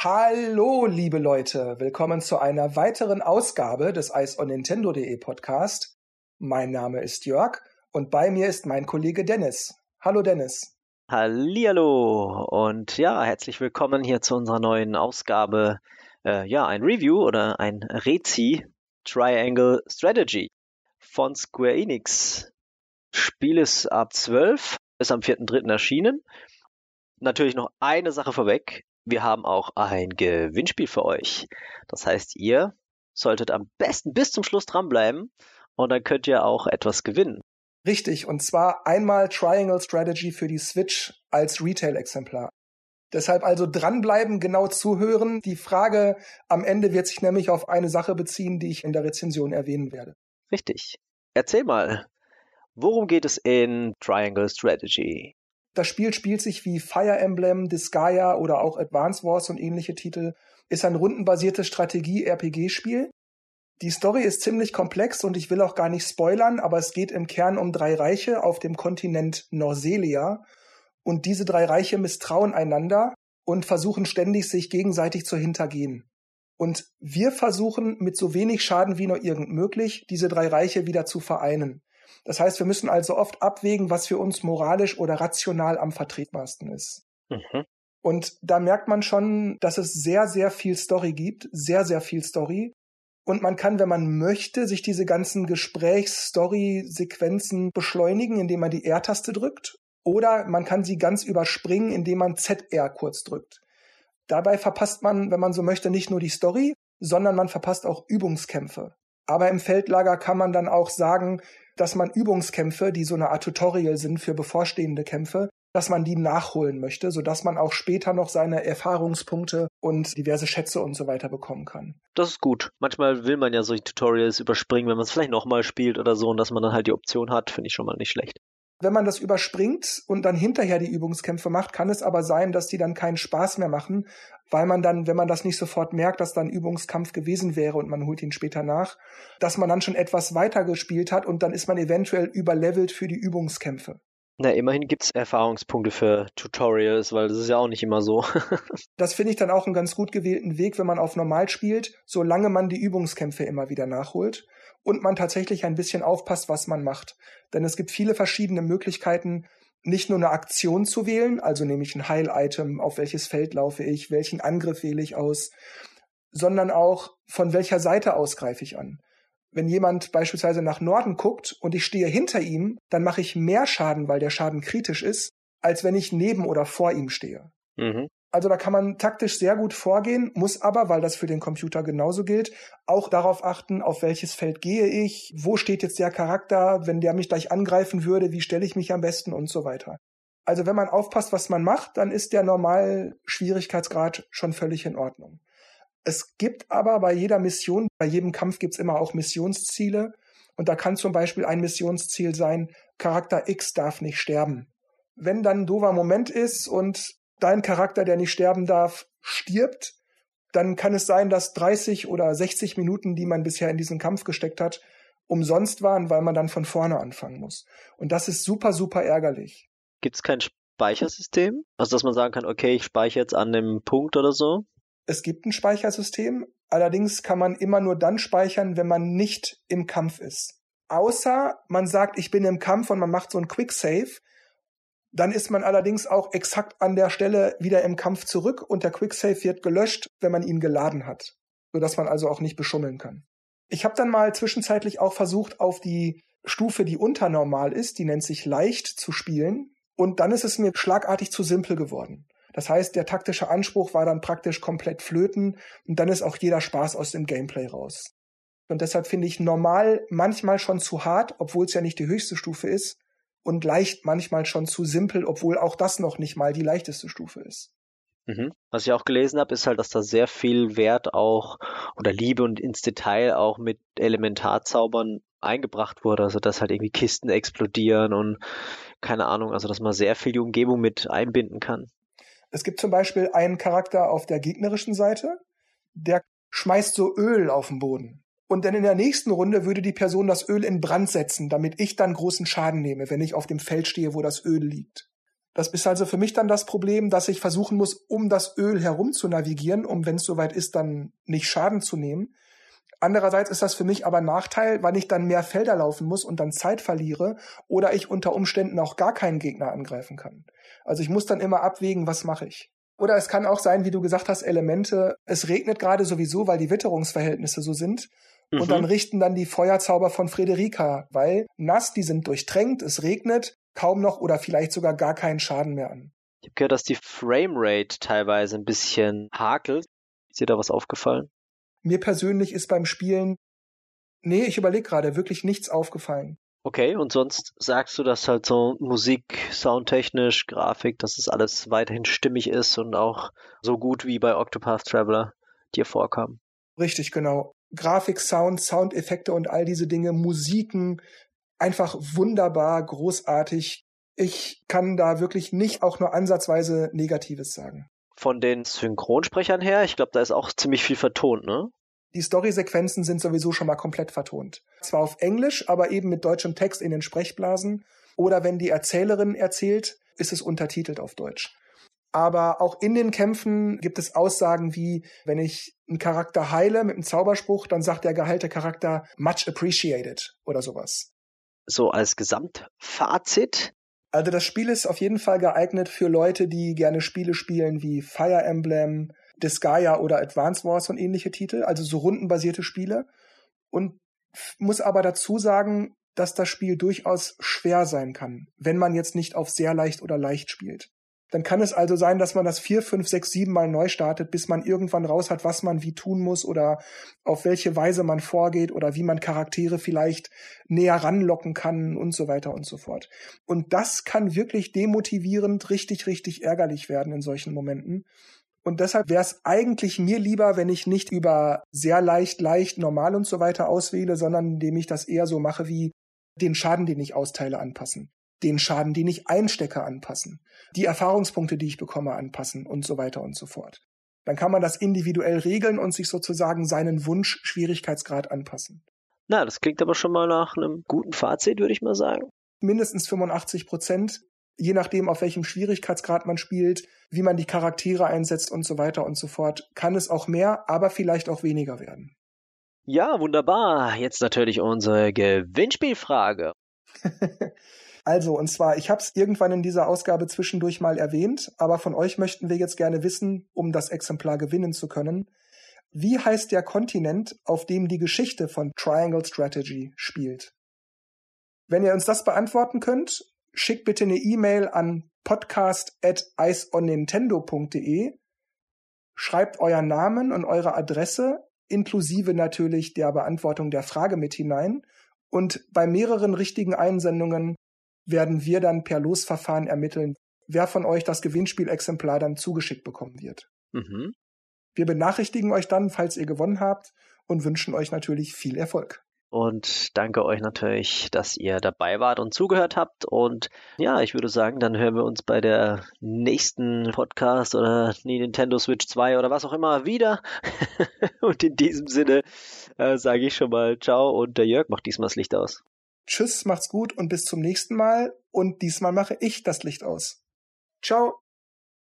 Hallo, liebe Leute, willkommen zu einer weiteren Ausgabe des Ice on Nintendo.de Podcast. Mein Name ist Jörg und bei mir ist mein Kollege Dennis. Hallo Dennis. Hallihallo und ja, herzlich willkommen hier zu unserer neuen Ausgabe. Äh, ja, ein Review oder ein Rezi Triangle Strategy von Square Enix. Spiel ist ab 12, ist am 4.3. erschienen. Natürlich noch eine Sache vorweg wir haben auch ein Gewinnspiel für euch. Das heißt, ihr solltet am besten bis zum Schluss dranbleiben und dann könnt ihr auch etwas gewinnen. Richtig, und zwar einmal Triangle Strategy für die Switch als Retail-Exemplar. Deshalb also dranbleiben, genau zuhören. Die Frage am Ende wird sich nämlich auf eine Sache beziehen, die ich in der Rezension erwähnen werde. Richtig. Erzähl mal, worum geht es in Triangle Strategy? Das Spiel spielt sich wie Fire Emblem, Disgaea oder auch Advance Wars und ähnliche Titel, ist ein rundenbasiertes Strategie-RPG-Spiel. Die Story ist ziemlich komplex und ich will auch gar nicht spoilern, aber es geht im Kern um drei Reiche auf dem Kontinent Norselia. Und diese drei Reiche misstrauen einander und versuchen ständig, sich gegenseitig zu hintergehen. Und wir versuchen mit so wenig Schaden wie nur irgend möglich, diese drei Reiche wieder zu vereinen. Das heißt, wir müssen also oft abwägen, was für uns moralisch oder rational am vertretbarsten ist. Mhm. Und da merkt man schon, dass es sehr, sehr viel Story gibt, sehr, sehr viel Story. Und man kann, wenn man möchte, sich diese ganzen Gesprächs-Story-Sequenzen beschleunigen, indem man die R-Taste drückt. Oder man kann sie ganz überspringen, indem man ZR kurz drückt. Dabei verpasst man, wenn man so möchte, nicht nur die Story, sondern man verpasst auch Übungskämpfe. Aber im Feldlager kann man dann auch sagen, dass man Übungskämpfe, die so eine Art Tutorial sind für bevorstehende Kämpfe, dass man die nachholen möchte, sodass man auch später noch seine Erfahrungspunkte und diverse Schätze und so weiter bekommen kann. Das ist gut. Manchmal will man ja solche Tutorials überspringen, wenn man es vielleicht nochmal spielt oder so und dass man dann halt die Option hat, finde ich schon mal nicht schlecht. Wenn man das überspringt und dann hinterher die Übungskämpfe macht, kann es aber sein, dass die dann keinen Spaß mehr machen, weil man dann, wenn man das nicht sofort merkt, dass dann Übungskampf gewesen wäre und man holt ihn später nach, dass man dann schon etwas weiter gespielt hat und dann ist man eventuell überlevelt für die Übungskämpfe. Na, immerhin gibt's Erfahrungspunkte für Tutorials, weil das ist ja auch nicht immer so. das finde ich dann auch einen ganz gut gewählten Weg, wenn man auf normal spielt, solange man die Übungskämpfe immer wieder nachholt und man tatsächlich ein bisschen aufpasst, was man macht. Denn es gibt viele verschiedene Möglichkeiten, nicht nur eine Aktion zu wählen, also nehme ich ein Heil-Item, auf welches Feld laufe ich, welchen Angriff wähle ich aus, sondern auch von welcher Seite aus greife ich an. Wenn jemand beispielsweise nach Norden guckt und ich stehe hinter ihm, dann mache ich mehr Schaden, weil der Schaden kritisch ist, als wenn ich neben oder vor ihm stehe. Mhm. Also da kann man taktisch sehr gut vorgehen, muss aber, weil das für den Computer genauso gilt, auch darauf achten, auf welches Feld gehe ich, wo steht jetzt der Charakter, wenn der mich gleich angreifen würde, wie stelle ich mich am besten und so weiter. Also wenn man aufpasst, was man macht, dann ist der normal Schwierigkeitsgrad schon völlig in Ordnung. Es gibt aber bei jeder Mission, bei jedem Kampf gibt's immer auch Missionsziele. Und da kann zum Beispiel ein Missionsziel sein, Charakter X darf nicht sterben. Wenn dann ein doofer Moment ist und dein Charakter, der nicht sterben darf, stirbt, dann kann es sein, dass 30 oder 60 Minuten, die man bisher in diesen Kampf gesteckt hat, umsonst waren, weil man dann von vorne anfangen muss. Und das ist super, super ärgerlich. Gibt es kein Speichersystem? Also, dass man sagen kann, okay, ich speichere jetzt an dem Punkt oder so? Es gibt ein Speichersystem, allerdings kann man immer nur dann speichern, wenn man nicht im Kampf ist. Außer man sagt, ich bin im Kampf und man macht so ein Quick Save, dann ist man allerdings auch exakt an der Stelle wieder im Kampf zurück und der Quicksave wird gelöscht, wenn man ihn geladen hat, sodass man also auch nicht beschummeln kann. Ich habe dann mal zwischenzeitlich auch versucht, auf die Stufe, die unternormal ist, die nennt sich leicht, zu spielen. Und dann ist es mir schlagartig zu simpel geworden. Das heißt, der taktische Anspruch war dann praktisch komplett flöten und dann ist auch jeder Spaß aus dem Gameplay raus. Und deshalb finde ich normal manchmal schon zu hart, obwohl es ja nicht die höchste Stufe ist und leicht manchmal schon zu simpel, obwohl auch das noch nicht mal die leichteste Stufe ist. Mhm. Was ich auch gelesen habe, ist halt, dass da sehr viel Wert auch oder Liebe und ins Detail auch mit Elementarzaubern eingebracht wurde, also dass halt irgendwie Kisten explodieren und keine Ahnung, also dass man sehr viel die Umgebung mit einbinden kann. Es gibt zum Beispiel einen Charakter auf der gegnerischen Seite, der schmeißt so Öl auf den Boden. Und dann in der nächsten Runde würde die Person das Öl in Brand setzen, damit ich dann großen Schaden nehme, wenn ich auf dem Feld stehe, wo das Öl liegt. Das ist also für mich dann das Problem, dass ich versuchen muss, um das Öl herum zu navigieren, um, wenn es soweit ist, dann nicht Schaden zu nehmen. Andererseits ist das für mich aber ein Nachteil, weil ich dann mehr Felder laufen muss und dann Zeit verliere oder ich unter Umständen auch gar keinen Gegner angreifen kann. Also ich muss dann immer abwägen, was mache ich. Oder es kann auch sein, wie du gesagt hast, Elemente, es regnet gerade sowieso, weil die Witterungsverhältnisse so sind. Mhm. Und dann richten dann die Feuerzauber von Frederika, weil nass, die sind durchtränkt, es regnet, kaum noch oder vielleicht sogar gar keinen Schaden mehr an. Ich habe gehört, dass die Framerate teilweise ein bisschen hakelt. Ist dir da was aufgefallen? Mir persönlich ist beim Spielen, nee, ich überlege gerade, wirklich nichts aufgefallen. Okay, und sonst sagst du, dass halt so Musik, soundtechnisch, Grafik, dass es alles weiterhin stimmig ist und auch so gut wie bei Octopath Traveler dir vorkam? Richtig, genau. Grafik, Sound, Soundeffekte und all diese Dinge, Musiken, einfach wunderbar, großartig. Ich kann da wirklich nicht auch nur ansatzweise Negatives sagen. Von den Synchronsprechern her, ich glaube, da ist auch ziemlich viel vertont, ne? Die Storysequenzen sind sowieso schon mal komplett vertont. Zwar auf Englisch, aber eben mit deutschem Text in den Sprechblasen. Oder wenn die Erzählerin erzählt, ist es untertitelt auf Deutsch. Aber auch in den Kämpfen gibt es Aussagen wie, wenn ich einen Charakter heile mit einem Zauberspruch, dann sagt der geheilte Charakter much appreciated oder sowas. So als Gesamtfazit. Also das Spiel ist auf jeden Fall geeignet für Leute, die gerne Spiele spielen wie Fire Emblem, Disgaea oder Advance Wars und ähnliche Titel, also so rundenbasierte Spiele. Und muss aber dazu sagen, dass das Spiel durchaus schwer sein kann, wenn man jetzt nicht auf sehr leicht oder leicht spielt. Dann kann es also sein, dass man das vier, fünf, sechs, sieben Mal neu startet, bis man irgendwann raus hat, was man wie tun muss oder auf welche Weise man vorgeht oder wie man Charaktere vielleicht näher ranlocken kann und so weiter und so fort. Und das kann wirklich demotivierend, richtig, richtig ärgerlich werden in solchen Momenten. Und deshalb wäre es eigentlich mir lieber, wenn ich nicht über sehr leicht, leicht, normal und so weiter auswähle, sondern indem ich das eher so mache wie den Schaden, den ich austeile, anpassen den Schaden, den ich einstecke, anpassen, die Erfahrungspunkte, die ich bekomme, anpassen und so weiter und so fort. Dann kann man das individuell regeln und sich sozusagen seinen Wunsch Schwierigkeitsgrad anpassen. Na, das klingt aber schon mal nach einem guten Fazit, würde ich mal sagen. Mindestens 85 Prozent, je nachdem, auf welchem Schwierigkeitsgrad man spielt, wie man die Charaktere einsetzt und so weiter und so fort, kann es auch mehr, aber vielleicht auch weniger werden. Ja, wunderbar. Jetzt natürlich unsere Gewinnspielfrage. Also, und zwar, ich habe es irgendwann in dieser Ausgabe zwischendurch mal erwähnt, aber von euch möchten wir jetzt gerne wissen, um das Exemplar gewinnen zu können, wie heißt der Kontinent, auf dem die Geschichte von Triangle Strategy spielt? Wenn ihr uns das beantworten könnt, schickt bitte eine E-Mail an podcast@iceonnintendo.de, schreibt euren Namen und eure Adresse inklusive natürlich der Beantwortung der Frage mit hinein und bei mehreren richtigen Einsendungen werden wir dann per Losverfahren ermitteln, wer von euch das Gewinnspielexemplar dann zugeschickt bekommen wird. Mhm. Wir benachrichtigen euch dann, falls ihr gewonnen habt und wünschen euch natürlich viel Erfolg. Und danke euch natürlich, dass ihr dabei wart und zugehört habt. Und ja, ich würde sagen, dann hören wir uns bei der nächsten Podcast oder Nintendo Switch 2 oder was auch immer wieder. und in diesem Sinne äh, sage ich schon mal Ciao und der Jörg macht diesmal das Licht aus. Tschüss, macht's gut und bis zum nächsten Mal. Und diesmal mache ich das Licht aus. Ciao.